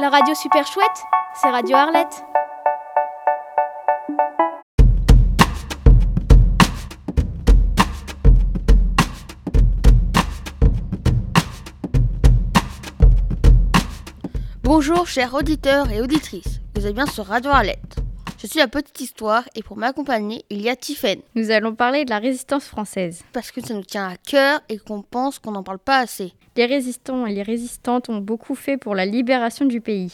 La radio super chouette, c'est Radio Arlette. Bonjour chers auditeurs et auditrices, vous êtes bien sur Radio Arlette. Je suis la petite histoire et pour m'accompagner, il y a Tiffen. Nous allons parler de la résistance française. Parce que ça nous tient à cœur et qu'on pense qu'on n'en parle pas assez. Les résistants et les résistantes ont beaucoup fait pour la libération du pays.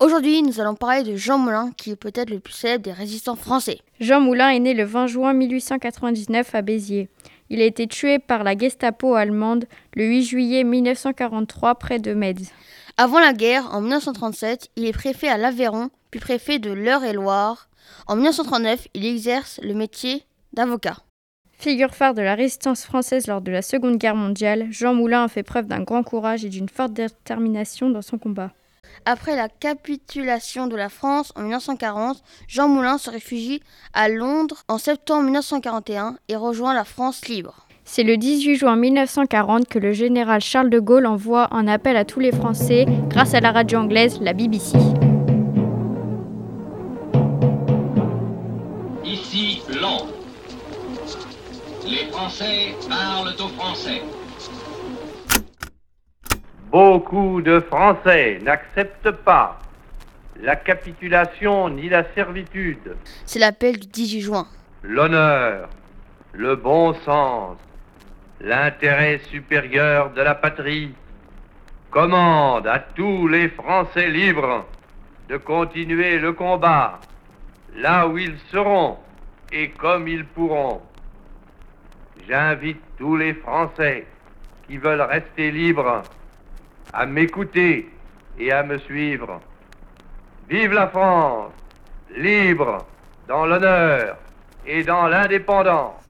Aujourd'hui, nous allons parler de Jean Moulin, qui est peut-être le plus célèbre des résistants français. Jean Moulin est né le 20 juin 1899 à Béziers. Il a été tué par la Gestapo allemande le 8 juillet 1943 près de Metz. Avant la guerre, en 1937, il est préfet à l'Aveyron, puis préfet de l'Eure-et-Loire. En 1939, il exerce le métier d'avocat. Figure phare de la résistance française lors de la Seconde Guerre mondiale, Jean Moulin a fait preuve d'un grand courage et d'une forte détermination dans son combat. Après la capitulation de la France en 1940, Jean Moulin se réfugie à Londres en septembre 1941 et rejoint la France libre. C'est le 18 juin 1940 que le général Charles de Gaulle envoie un appel à tous les Français grâce à la radio anglaise, la BBC. Ici Londres. Les Français parlent aux Français. Beaucoup de Français n'acceptent pas la capitulation ni la servitude. C'est l'appel du 18 juin. L'honneur, le bon sens, l'intérêt supérieur de la patrie commande à tous les Français libres de continuer le combat là où ils seront et comme ils pourront. J'invite tous les Français qui veulent rester libres à m'écouter et à me suivre. Vive la France, libre, dans l'honneur et dans l'indépendance.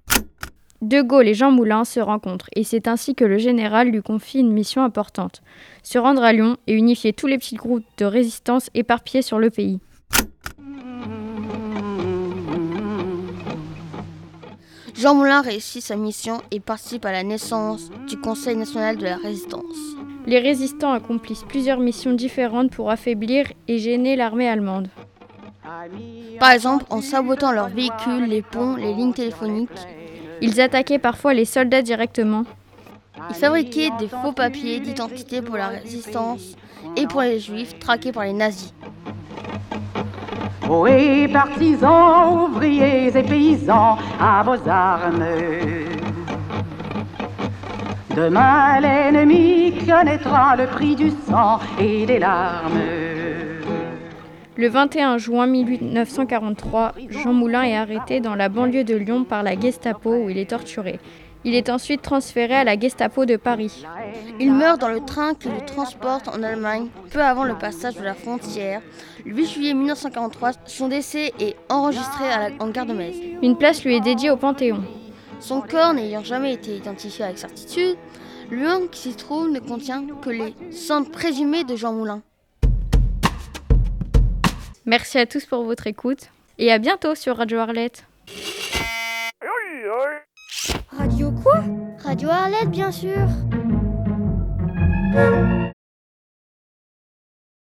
De Gaulle et Jean Moulin se rencontrent et c'est ainsi que le général lui confie une mission importante, se rendre à Lyon et unifier tous les petits groupes de résistance éparpillés sur le pays. Jean Moulin réussit sa mission et participe à la naissance du Conseil national de la résistance. Les résistants accomplissent plusieurs missions différentes pour affaiblir et gêner l'armée allemande. Par exemple, en sabotant leurs véhicules, les ponts, les lignes téléphoniques, Ils attaquaient parfois les soldats directement. ils fabriquaient des faux papiers d'identité pour la résistance et pour les juifs traqués par les nazis. Ohé, partisans, ouvriers et paysans, à vos armes. Demain, l'ennemi connaîtra le prix du sang et des larmes. Le 21 juin 1943, Jean Moulin est arrêté dans la banlieue de Lyon par la Gestapo où il est torturé. Il est ensuite transféré à la Gestapo de Paris. Il meurt dans le train qui le transporte en Allemagne peu avant le passage de la frontière. Le 8 juillet 1943, son décès est enregistré à la- en gare de Metz. Une place lui est dédiée au Panthéon. Son corps n'ayant jamais été identifié avec certitude, l'urne qui s'y trouve ne contient que les cendres présumées de Jean Moulin. Merci à tous pour votre écoute et à bientôt sur Radio Arlette. Radio quoi? Radio Arlette, bien sûr